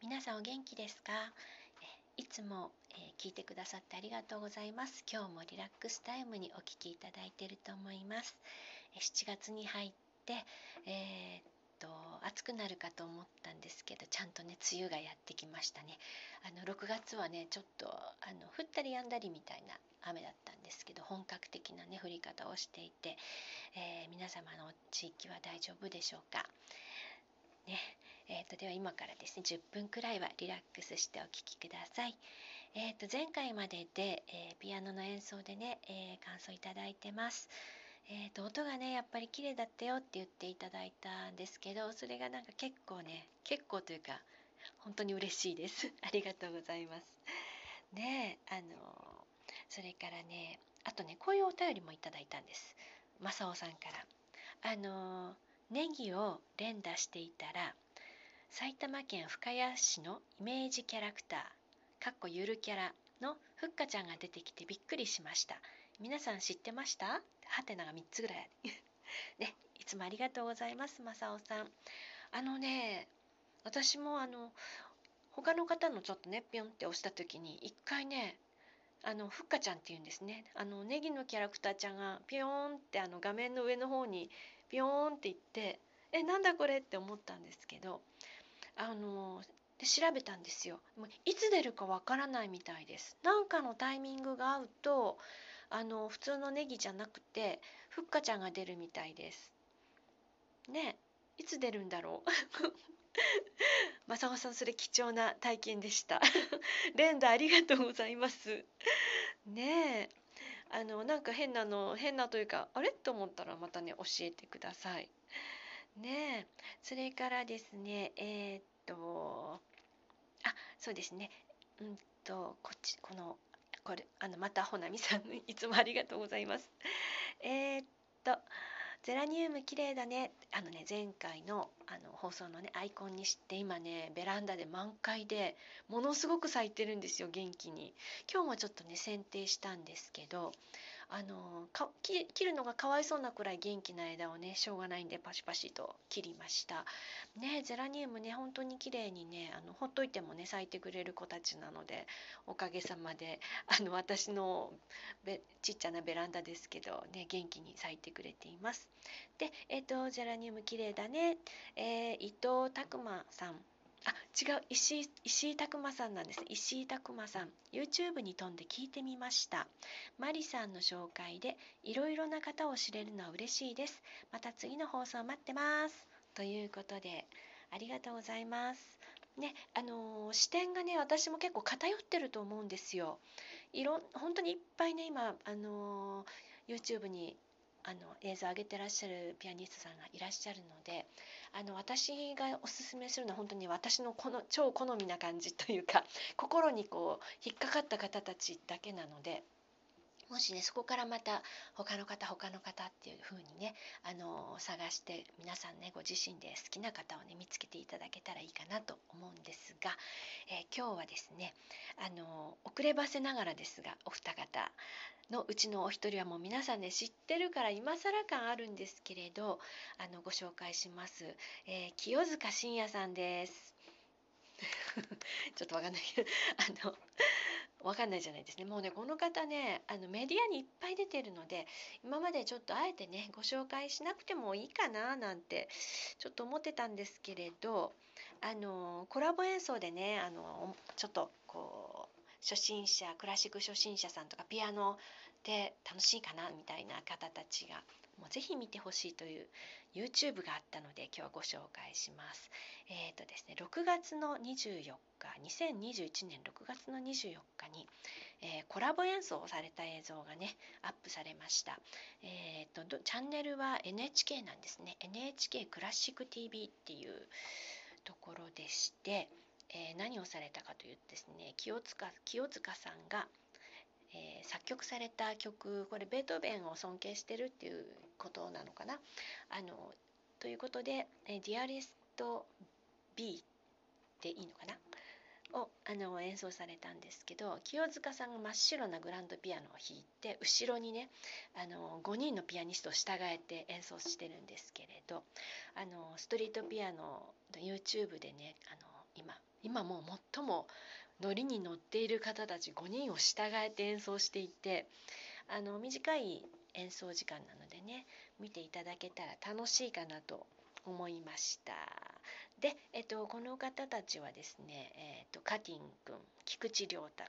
皆さんお元気ですか？いつも、え、聞いてくださってありがとうございます。今日もリラックスタイムにお聞きいただいていると思います。7月に入ってえー、っと暑くなるかと思ったんですけどちゃんとね梅雨がやってきましたね。あの6月はねちょっとあの降ったりやんだりみたいな雨だったんですけど本格的なね降り方をしていて、えー、皆様の地域は大丈夫でしょうか？ね。えーと、では今からですね10分くらいはリラックスしてお聴きください。えーと、前回までで、えー、ピアノの演奏でね、えー、感想いただいてます。えーと、音がねやっぱり綺麗だったよって言っていただいたんですけどそれがなんか結構ね結構というか本当に嬉しいです。ありがとうございます。ねあのそれからねあとねこういうお便りもいただいたんです正雄さんからあのネギを連打していたら埼玉県深谷市のイメージキャラクターかっこゆるキャラのふっかちゃんが出てきてびっくりしました。皆さん知ってました？はてなが3つぐらい。ねいつもありがとうございます正雄さん。あのね私もあの他の方のちょっとねピョンって押した時に一回ねあのふっかちゃんっていうんですね。あのネギのキャラクターちゃんがピヨーンってあの画面の上の方にピヨーンっていってえなんだこれって思ったんですけどあので調べたんですよ。いつ出るかわからないみたいです。なんかのタイミングが合うとあの普通のネギじゃなくてふっかちゃんが出るみたいです。ねいつ出るんだろう。正雄さんそれ貴重な体験でした。連打ありがとうございます。ねえ。あのなんか変なの変なというかあれ？と思ったらまたね教えてください。ねえ。それからですねえー、っとあそうですね。うんとこっちこのこれあのまたほなみさん いつもありがとうございます。えー、っとゼラニウム綺麗だね。あのね前回のあの放送のねアイコンにして今ねベランダで満開でものすごく咲いてるんですよ元気に。今日もちょっとね剪定したんですけどあのか切るのがかわいそうなくらい元気な枝をねしょうがないんでパシパシと切りました。ねゼラニウムね本当に綺麗にねあのほっといてもね咲いてくれる子たちなのでおかげさまであの私のべちっちゃなベランダですけどね元気に咲いてくれています。でえっ、ー、とゼラニウム綺麗だね、えー、伊藤拓磨さん。あ違う。石井石井拓磨さんなんです。石井拓磨さん。YouTube に飛んで聞いてみました。マリさんの紹介でいろいろな方を知れるのは嬉しいです。また次の放送待ってます。ということでありがとうございます。ねあのー、視点がね私も結構偏ってると思うんですよ。いろ本当にいっぱいね今あのー、YouTube にあの映像を上げてらっしゃるピアニストさんがいらっしゃるのであの私がおすすめするのは本当に私のこの超好みな感じというか心にこう引っかかった方たちだけなので。もしねそこからまた他の方他の方っていう風にねあの探して皆さんねご自身で好きな方をね見つけていただけたらいいかなと思うんですが、えー、今日はですねあの遅ればせながらですがお二方のうちのお一人はもう皆さんね知ってるから今更感あるんですけれどあのご紹介します、えー、清塚信也さんです。ちょっとわかんないけどあのわかんないじゃないですね。もうねこの方ねあのメディアにいっぱい出てるので今までちょっとあえてねご紹介しなくてもいいかななんてちょっと思ってたんですけれどあのコラボ演奏でねあのちょっとこう初心者クラシック初心者さんとかピアノで楽しいかなみたいな方たちがもうぜひ見てほしいという YouTube があったので今日はご紹介します。えっ、ー、とですね6月の24日2021年6月の24日に、えー、コラボ演奏をされた映像がねアップされました。えっ、ー、とチャンネルは NHK なんですね NHK クラシック TV っていうところでして、え何をされたかというとですね清塚清塚さんがえー、作曲された曲これベートーベンを尊敬してるっていうことなのかな？あのということで「えー、Dearest B」でいいのかな？をあの演奏されたんですけど清塚さんが真っ白なグランドピアノを弾いて後ろにねあの5人のピアニストを従えて演奏してるんですけれどあのストリートピアノの YouTube でねあの今今もう最もノリに乗っている方たち5人を従えて演奏していてあの短い演奏時間なのでね見ていただけたら楽しいかなと思いました。で、えっと、この方たちはですね、えっと、カティン君菊池亮太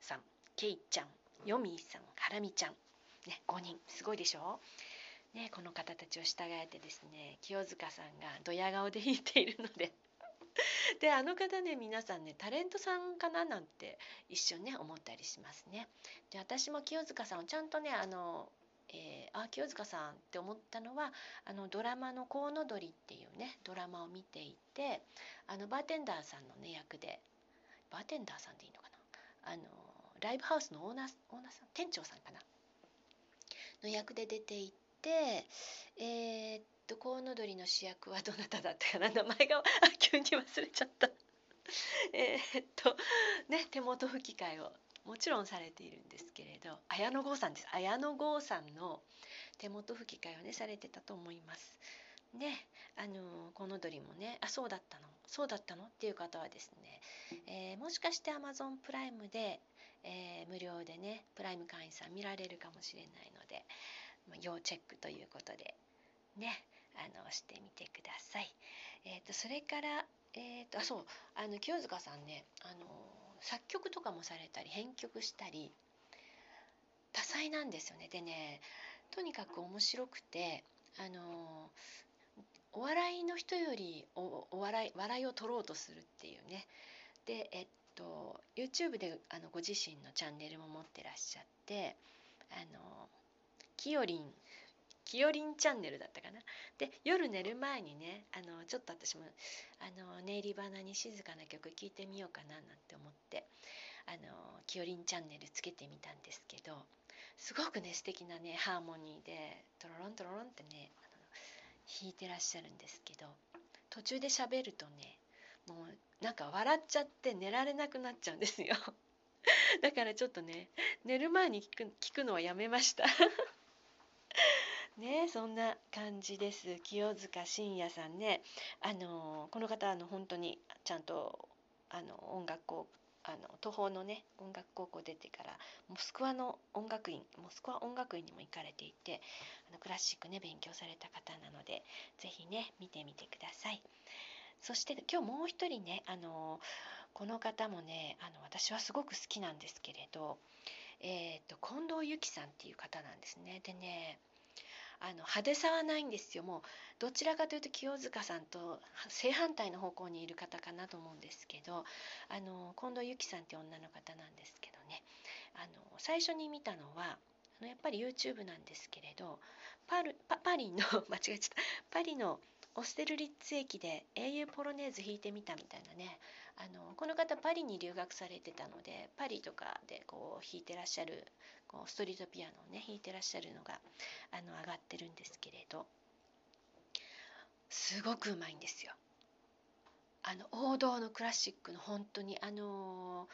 さんケイちゃんヨミーさんハラミちゃん、ね、5人すごいでしょ？ね、この方たちを従えてですね清塚さんがドヤ顔で弾いているのでであの方ね皆さんねタレントさんかななんて一瞬ね思ったりしますね。で私も清塚さんをちゃんとねあのえー、あ清塚さんって思ったのはあのドラマの「コウノドリ」っていうねドラマを見ていてあのバーテンダーさんのね役でバーテンダーさんでいいのかな？あのライブハウスのオーナーオーナーさん？店長さんかな？の役で出ていてえー、っとコウノドリの主役はどなただったかな？名前が急に忘れちゃった。えっとね手元吹き替えをもちろんされているんですけれど綾野剛さんです。綾野剛さんの手元吹き替えをねされてたと思います。ねあのこの鳥もねあそうだったの。そうだったのっていう方はですね、えー、もしかして Amazon プライムで、えー、無料でねプライム会員さん見られるかもしれないので、要チェックということでねあのしてみてください。えーと、それからえーと、あそうあの清塚さんねあの作曲とかもされたり編曲したり多彩なんですよねでねとにかく面白くてあのお笑いの人よりおお笑い笑いを取ろうとするっていうねでえっと YouTube であのご自身のチャンネルも持ってらっしゃってあのきよりんきよりんチャンネルだったかな。で夜寝る前にねあのちょっと私もあの寝入り花に静かな曲聴いてみようかななんて思ってあのきよりんチャンネルつけてみたんですけどすごくね素敵なねハーモニーでトロロントロロンってね弾いてらっしゃるんですけど途中で喋るとねもうなんか笑っちゃって寝られなくなっちゃうんですよ。だからちょっとね寝る前に聞く聞くのはやめました。ねそんな感じです清塚信也さんねあのこの方あの本当にちゃんとあの音楽をあの東方のね音楽高校出てからモスクワの音楽院モスクワ音楽院にも行かれていてあのクラシックね勉強された方なので是非ね見てみてください。そして今日もう一人ねあのこの方もねあの私はすごく好きなんですけれど、えーと近藤由紀さんっていう方なんですね。でねあの派手さはないんですよ。もうどちらかというと清塚さんと正反対の方向にいる方かなと思うんですけどあの近藤由紀さんって女の方なんですけどね。あの最初に見たのはあのやっぱり YouTube なんですけれどパルパパリの 間違えちゃった。パリのオステルリッツ駅で英雄ポロネーズ弾いてみたみたいなねあのこの方パリに留学されてたのでパリとかでこう弾いてらっしゃるこうストリートピアノをね弾いてらっしゃるのがあの上がってるんですけれどすごくうまいんですよ。あの王道のクラシックの本当にあの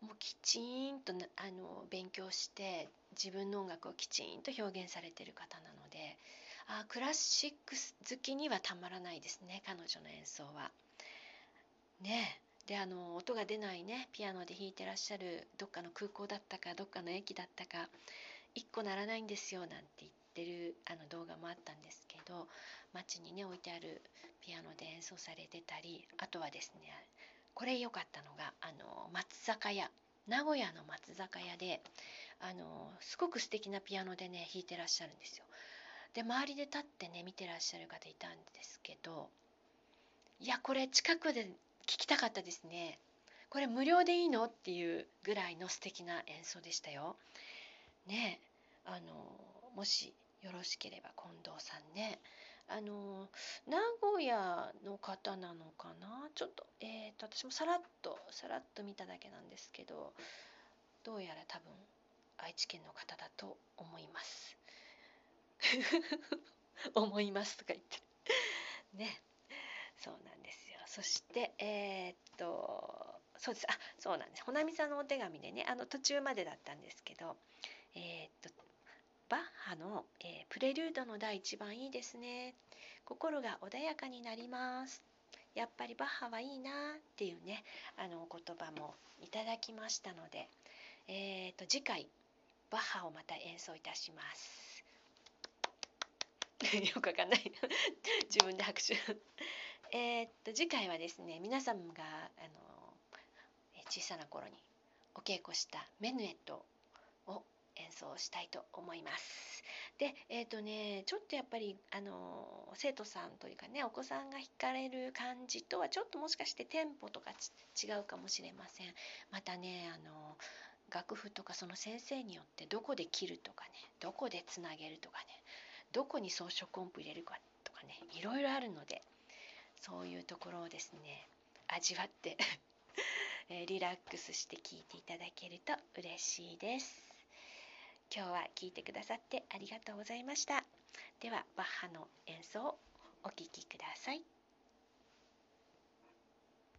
もうきちんとあの勉強して自分の音楽をきちんと表現されてる方なのであクラシック好きにはたまらないですね彼女の演奏は。ねであの音が出ないねピアノで弾いてらっしゃるどっかの空港だったかどっかの駅だったか1個ならないんですよなんて言ってるあの動画もあったんですけど街にね置いてあるピアノで演奏されてたりあとはですねこれ良かったのがあの松坂屋名古屋の松坂屋であのすごく素敵なピアノでね弾いてらっしゃるんですよ。で周りで立ってね見てらっしゃる方いたんですけどいやこれ近くで聞きたかったですね。これ無料でいいの？っていうぐらいの素敵な演奏でしたよ。ねあのもしよろしければ近藤さんね。あの名古屋の方なのかな？ちょっとえっ、ー、と私もさらっとさらっと見ただけなんですけどどうやら多分愛知県の方だと思います。思いますとか言って。ね。そうなんですよ。そしてえー、っとそうです。あそうなんです。ほなみさんのお手紙でねあの途中までだったんですけどえー、っとバッハの、えー、プレリュードの第1番いいですね。心が穏やかになります。やっぱりバッハはいいなっていうねあのお言葉もいただきましたので、えー、と次回バッハをまた演奏いたします。よくわかんない 自分で拍手えっと次回はですね皆さんがあの小さな頃にお稽古したメヌエットを演奏したいと思います。でえっ、とねちょっとやっぱりあの生徒さんというかねお子さんが弾かれる感じとはちょっともしかしてテンポとか違うかもしれません。またねあの楽譜とかその先生によってどこで切るとかねどこでつなげるとかねどこに装飾音符入れるかとかねいろいろあるのでそういうところをですね味わって リラックスして聴いていただけると嬉しいです。今日は聴いてくださってありがとうございました。ではバッハの演奏をお聴きください。